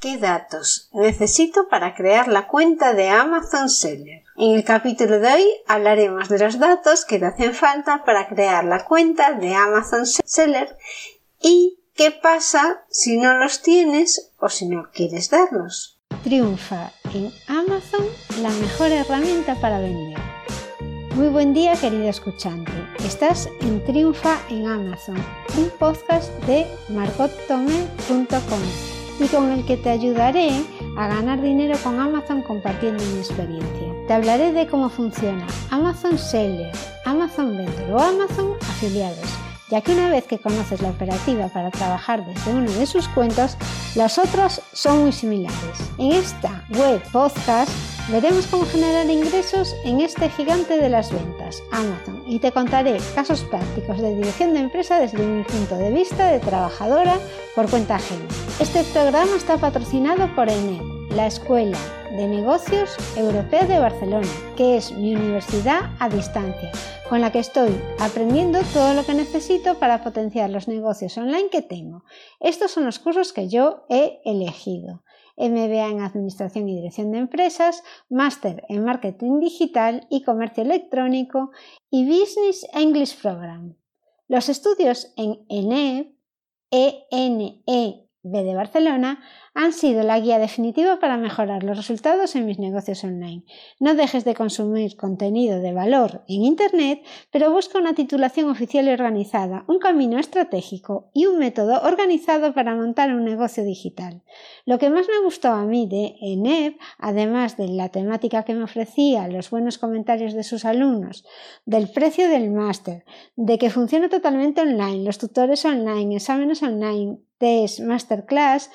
¿Qué datos necesito para crear la cuenta de Amazon Seller? En el capítulo de hoy hablaremos de los datos que te hacen falta para crear la cuenta de Amazon Seller y qué pasa si no los tienes o si no quieres darlos. Triunfa en Amazon la mejor herramienta para vender. Muy buen día querido escuchante. Estás en Triunfa en Amazon, un podcast de margottome.com y con el que te ayudaré a ganar dinero con Amazon compartiendo mi experiencia. Te hablaré de cómo funciona Amazon Seller, Amazon Vendor o Amazon Afiliados, ya que una vez que conoces la operativa para trabajar desde uno de sus cuentos, las otras son muy similares. En esta web podcast veremos cómo generar ingresos en este gigante de las ventas, Amazon, y te contaré casos prácticos de dirección de empresa desde mi punto de vista de trabajadora por cuenta ajena. Este programa está patrocinado por ENED, la Escuela de Negocios Europea de Barcelona, que es mi universidad a distancia, con la que estoy aprendiendo todo lo que necesito para potenciar los negocios online que tengo. Estos son los cursos que yo he elegido. MBA en Administración y Dirección de Empresas, Máster en Marketing Digital y Comercio Electrónico y Business English Program. Los estudios en ENEB, ENE B de Barcelona han sido la guía definitiva para mejorar los resultados en mis negocios online. No dejes de consumir contenido de valor en Internet, pero busca una titulación oficial y organizada, un camino estratégico y un método organizado para montar un negocio digital. Lo que más me gustó a mí de ENEP, además de la temática que me ofrecía, los buenos comentarios de sus alumnos, del precio del máster, de que funciona totalmente online, los tutores online, exámenes online, test, masterclass,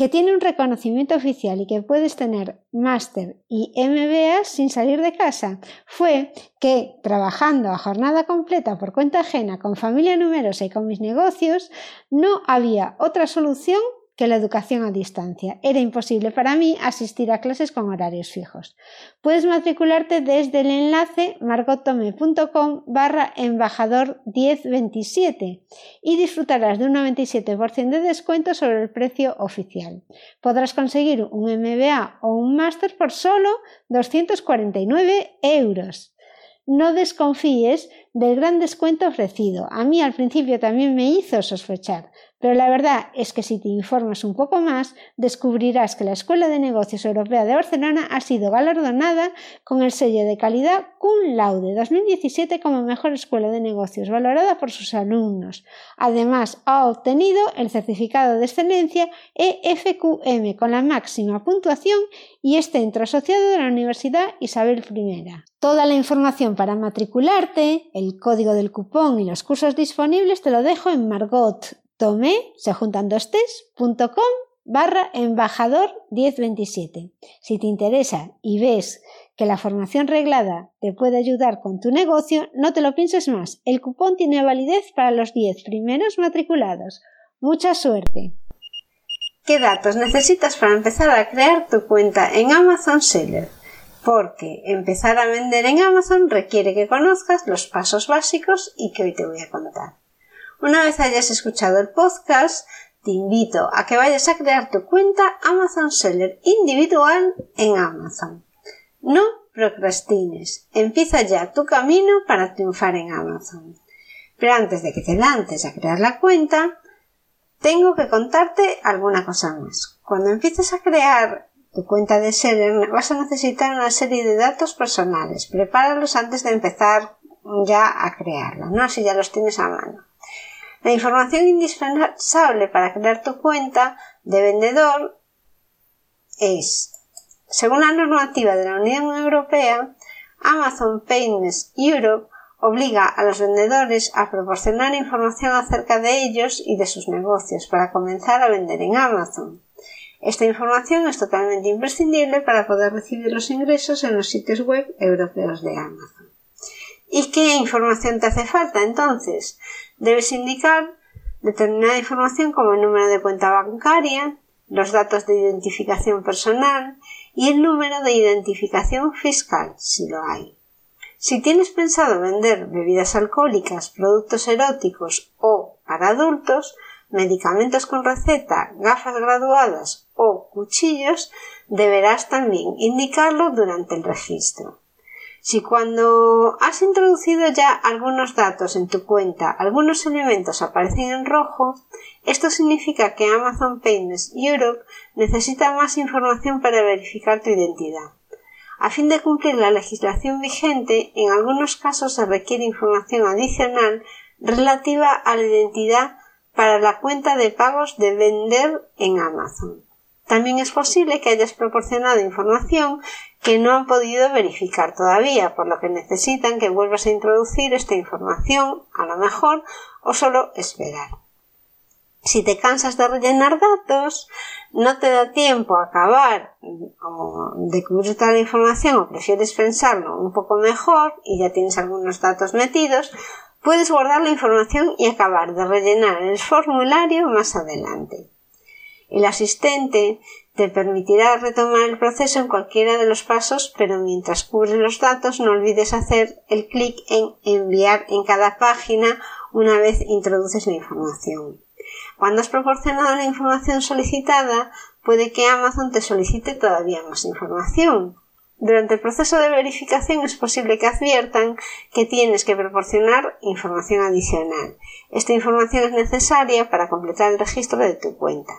que tiene un reconocimiento oficial y que puedes tener máster y MBA sin salir de casa, fue que trabajando a jornada completa por cuenta ajena, con familia numerosa y con mis negocios, no había otra solución que la educación a distancia. Era imposible para mí asistir a clases con horarios fijos. Puedes matricularte desde el enlace margotome.com barra embajador 1027 y disfrutarás de un 97% de descuento sobre el precio oficial. Podrás conseguir un MBA o un máster por solo 249 euros. No desconfíes del gran descuento ofrecido. A mí al principio también me hizo sospechar, pero la verdad es que si te informas un poco más, descubrirás que la Escuela de Negocios Europea de Barcelona ha sido galardonada con el sello de calidad Cum Laude 2017 como mejor escuela de negocios, valorada por sus alumnos. Además, ha obtenido el certificado de excelencia EFQM con la máxima puntuación y es centro asociado de la Universidad Isabel I. Toda la información para matricularte, el código del cupón y los cursos disponibles te lo dejo en Margot tomé, se juntan dos barra embajador 1027. Si te interesa y ves que la formación reglada te puede ayudar con tu negocio, no te lo pienses más. El cupón tiene validez para los 10 primeros matriculados. Mucha suerte. ¿Qué datos necesitas para empezar a crear tu cuenta en Amazon Seller? Porque empezar a vender en Amazon requiere que conozcas los pasos básicos y que hoy te voy a contar. Una vez hayas escuchado el podcast, te invito a que vayas a crear tu cuenta Amazon Seller individual en Amazon. No procrastines, empieza ya tu camino para triunfar en Amazon. Pero antes de que te lances a crear la cuenta, tengo que contarte alguna cosa más. Cuando empieces a crear tu cuenta de Seller vas a necesitar una serie de datos personales. Prepáralos antes de empezar ya a crearla, ¿no? Si ya los tienes a mano. La información indispensable para crear tu cuenta de vendedor es, según la normativa de la Unión Europea, Amazon Payments Europe obliga a los vendedores a proporcionar información acerca de ellos y de sus negocios para comenzar a vender en Amazon. Esta información es totalmente imprescindible para poder recibir los ingresos en los sitios web europeos de Amazon. ¿Y qué información te hace falta entonces? Debes indicar determinada información como el número de cuenta bancaria, los datos de identificación personal y el número de identificación fiscal, si lo hay. Si tienes pensado vender bebidas alcohólicas, productos eróticos o para adultos, medicamentos con receta, gafas graduadas cuchillos, deberás también indicarlo durante el registro. Si cuando has introducido ya algunos datos en tu cuenta, algunos elementos aparecen en rojo, esto significa que Amazon Payments Europe necesita más información para verificar tu identidad. A fin de cumplir la legislación vigente, en algunos casos se requiere información adicional relativa a la identidad para la cuenta de pagos de vender en Amazon. También es posible que hayas proporcionado información que no han podido verificar todavía, por lo que necesitan que vuelvas a introducir esta información, a lo mejor, o solo esperar. Si te cansas de rellenar datos, no te da tiempo a acabar de cubrir toda la información o prefieres pensarlo un poco mejor y ya tienes algunos datos metidos, puedes guardar la información y acabar de rellenar el formulario más adelante. El asistente te permitirá retomar el proceso en cualquiera de los pasos, pero mientras cubres los datos no olvides hacer el clic en enviar en cada página una vez introduces la información. Cuando has proporcionado la información solicitada, puede que Amazon te solicite todavía más información. Durante el proceso de verificación es posible que adviertan que tienes que proporcionar información adicional. Esta información es necesaria para completar el registro de tu cuenta.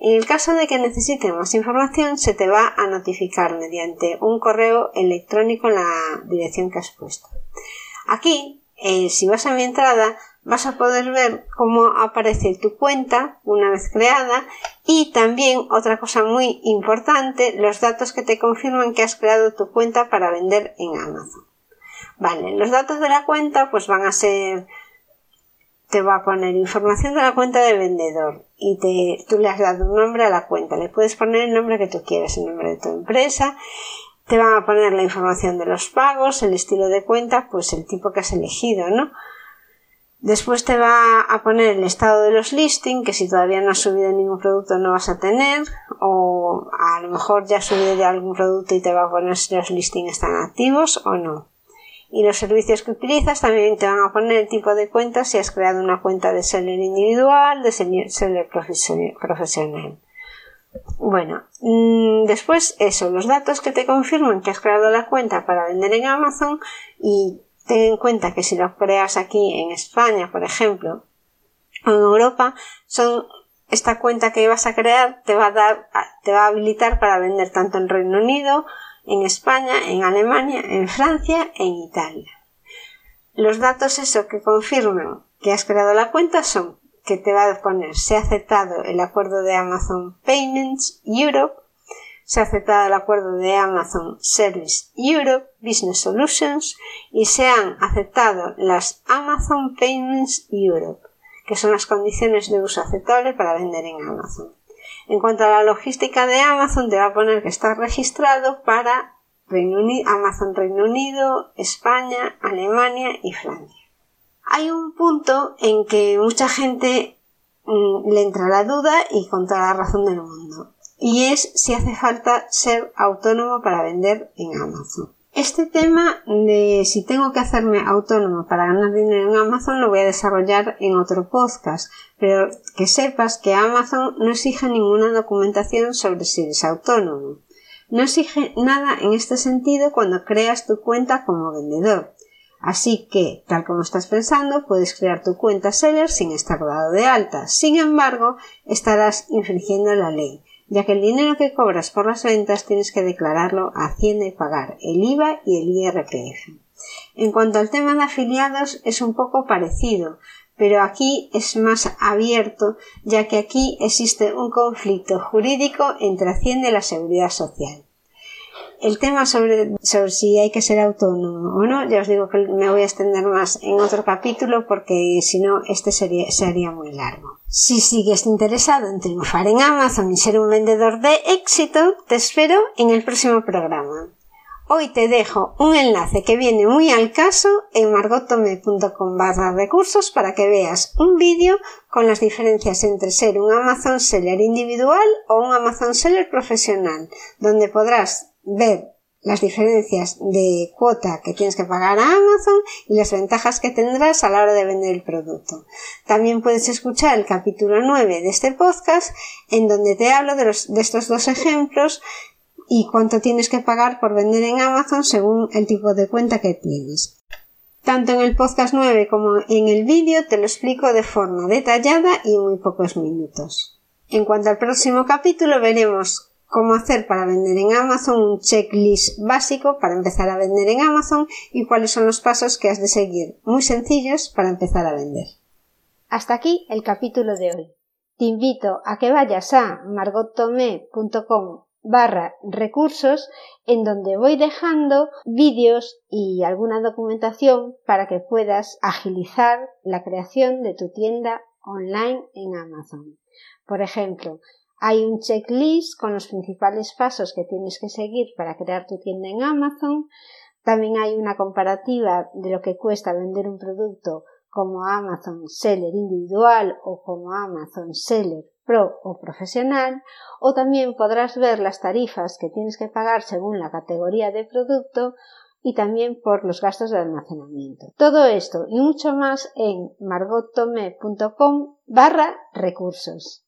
En el caso de que necesiten más información, se te va a notificar mediante un correo electrónico en la dirección que has puesto. Aquí, eh, si vas a mi entrada, vas a poder ver cómo aparece tu cuenta una vez creada y también otra cosa muy importante, los datos que te confirman que has creado tu cuenta para vender en Amazon. Vale, los datos de la cuenta pues van a ser te va a poner información de la cuenta del vendedor y te, tú le has dado un nombre a la cuenta. Le puedes poner el nombre que tú quieras, el nombre de tu empresa. Te van a poner la información de los pagos, el estilo de cuenta, pues el tipo que has elegido, ¿no? Después te va a poner el estado de los listings, que si todavía no has subido ningún producto no vas a tener, o a lo mejor ya has subido ya algún producto y te va a poner si los listings están activos o no y los servicios que utilizas también te van a poner el tipo de cuenta si has creado una cuenta de seller individual, de seller profesional. Bueno, mm, después eso, los datos que te confirman que has creado la cuenta para vender en Amazon y ten en cuenta que si lo creas aquí en España, por ejemplo, o en Europa, son esta cuenta que vas a crear te va a dar, te va a habilitar para vender tanto en Reino Unido, en España, en Alemania, en Francia en Italia. Los datos eso que confirman que has creado la cuenta son que te va a poner se ha aceptado el acuerdo de Amazon Payments Europe, se ha aceptado el acuerdo de Amazon Service Europe Business Solutions y se han aceptado las Amazon Payments Europe, que son las condiciones de uso aceptable para vender en Amazon. En cuanto a la logística de Amazon, te va a poner que está registrado para Amazon Reino Unido, España, Alemania y Francia. Hay un punto en que mucha gente mm, le entra la duda y con toda la razón del mundo. Y es si hace falta ser autónomo para vender en Amazon. Este tema de si tengo que hacerme autónomo para ganar dinero en Amazon lo voy a desarrollar en otro podcast, pero que sepas que Amazon no exige ninguna documentación sobre si eres autónomo. No exige nada en este sentido cuando creas tu cuenta como vendedor. Así que, tal como estás pensando, puedes crear tu cuenta seller sin estar dado de alta. Sin embargo, estarás infringiendo la ley ya que el dinero que cobras por las ventas tienes que declararlo a Hacienda y pagar el IVA y el IRPF. En cuanto al tema de afiliados es un poco parecido, pero aquí es más abierto, ya que aquí existe un conflicto jurídico entre Hacienda y la Seguridad Social. El tema sobre, sobre si hay que ser autónomo o no, ya os digo que me voy a extender más en otro capítulo porque si no este sería, sería muy largo. Si sigues interesado en triunfar en Amazon y ser un vendedor de éxito, te espero en el próximo programa. Hoy te dejo un enlace que viene muy al caso en margotome.com barra recursos para que veas un vídeo con las diferencias entre ser un Amazon Seller individual o un Amazon Seller profesional, donde podrás ver las diferencias de cuota que tienes que pagar a Amazon y las ventajas que tendrás a la hora de vender el producto. También puedes escuchar el capítulo 9 de este podcast en donde te hablo de, estos dos ejemplos y cuánto tienes que pagar por vender en Amazon según el tipo de cuenta que tienes. Tanto en el podcast 9 como en el vídeo te lo explico de forma detallada y en muy pocos minutos. En cuanto al próximo capítulo veremos cómo hacer para vender en Amazon un checklist básico para empezar a vender en Amazon y cuáles son los pasos que has de seguir, muy sencillos para empezar a vender. Hasta aquí el capítulo de hoy. Te invito a que vayas a margottomé.com barra recursos en donde voy dejando vídeos y alguna documentación para que puedas agilizar la creación de tu tienda online en Amazon. Por ejemplo, hay un checklist con los principales pasos que tienes que seguir para crear tu tienda en Amazon. También hay una comparativa de lo que cuesta vender un producto como Amazon Seller individual o como Amazon Seller Pro o profesional, o también podrás ver las tarifas que tienes que pagar según la categoría de producto y también por los gastos de almacenamiento. Todo esto y mucho más en margottome.com barra recursos.